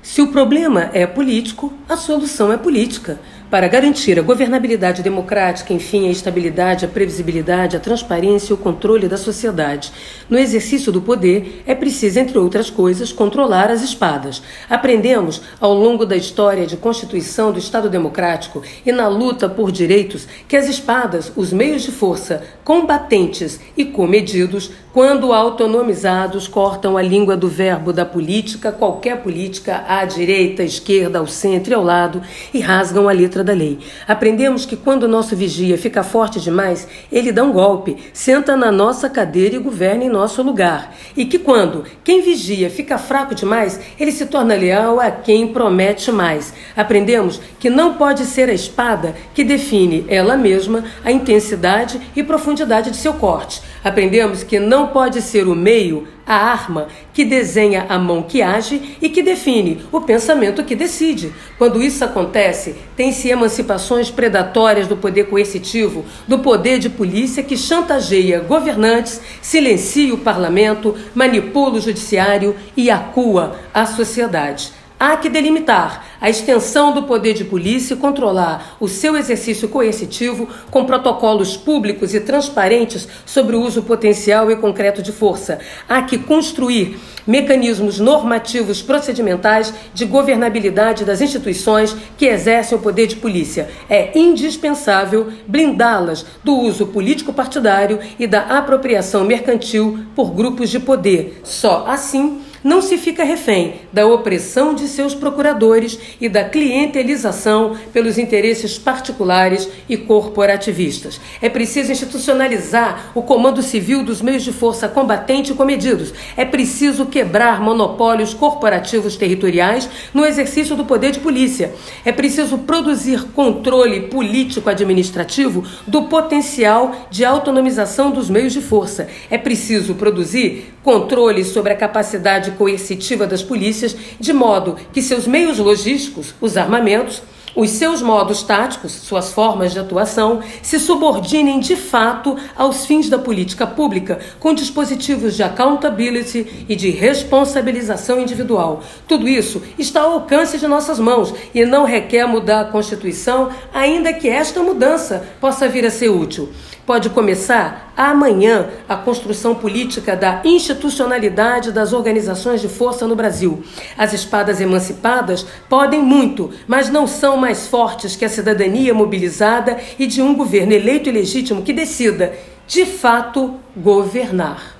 Se o problema é político, a solução é política. Para garantir a governabilidade democrática, enfim, a estabilidade, a previsibilidade, a transparência e o controle da sociedade. No exercício do poder, é preciso, entre outras coisas, controlar as espadas. Aprendemos, ao longo da história de constituição do Estado Democrático e na luta por direitos, que as espadas, os meios de força, combatentes e comedidos, quando autonomizados, cortam a língua do verbo da política, qualquer política, à direita, à esquerda, ao centro e ao lado, e rasgam a letra da lei. Aprendemos que quando o nosso vigia fica forte demais, ele dá um golpe, senta na nossa cadeira e governa em nosso lugar. E que quando quem vigia fica fraco demais, ele se torna leal a quem promete mais. Aprendemos que não pode ser a espada que define ela mesma a intensidade e profundidade de seu corte. Aprendemos que não pode ser o meio a arma que desenha a mão que age e que define o pensamento que decide. Quando isso acontece, tem-se emancipações predatórias do poder coercitivo, do poder de polícia que chantageia governantes, silencia o parlamento, manipula o judiciário e acua a sociedade. Há que delimitar a extensão do poder de polícia e controlar o seu exercício coercitivo com protocolos públicos e transparentes sobre o uso potencial e concreto de força. Há que construir mecanismos normativos procedimentais de governabilidade das instituições que exercem o poder de polícia. É indispensável blindá-las do uso político-partidário e da apropriação mercantil por grupos de poder. Só assim não se fica refém da opressão de seus procuradores e da clientelização pelos interesses particulares e corporativistas. É preciso institucionalizar o comando civil dos meios de força combatente e comedidos. É preciso quebrar monopólios corporativos territoriais no exercício do poder de polícia. É preciso produzir controle político-administrativo do potencial de autonomização dos meios de força. É preciso produzir controle sobre a capacidade coercitiva das polícias, de modo que seus meios logísticos, os armamentos, os seus modos táticos, suas formas de atuação, se subordinem de fato aos fins da política pública, com dispositivos de accountability e de responsabilização individual. Tudo isso está ao alcance de nossas mãos e não requer mudar a Constituição, ainda que esta mudança possa vir a ser útil. Pode começar amanhã a construção política da institucionalidade das organizações de força no Brasil. As espadas emancipadas podem muito, mas não são mais fortes que a cidadania mobilizada e de um governo eleito e legítimo que decida, de fato, governar.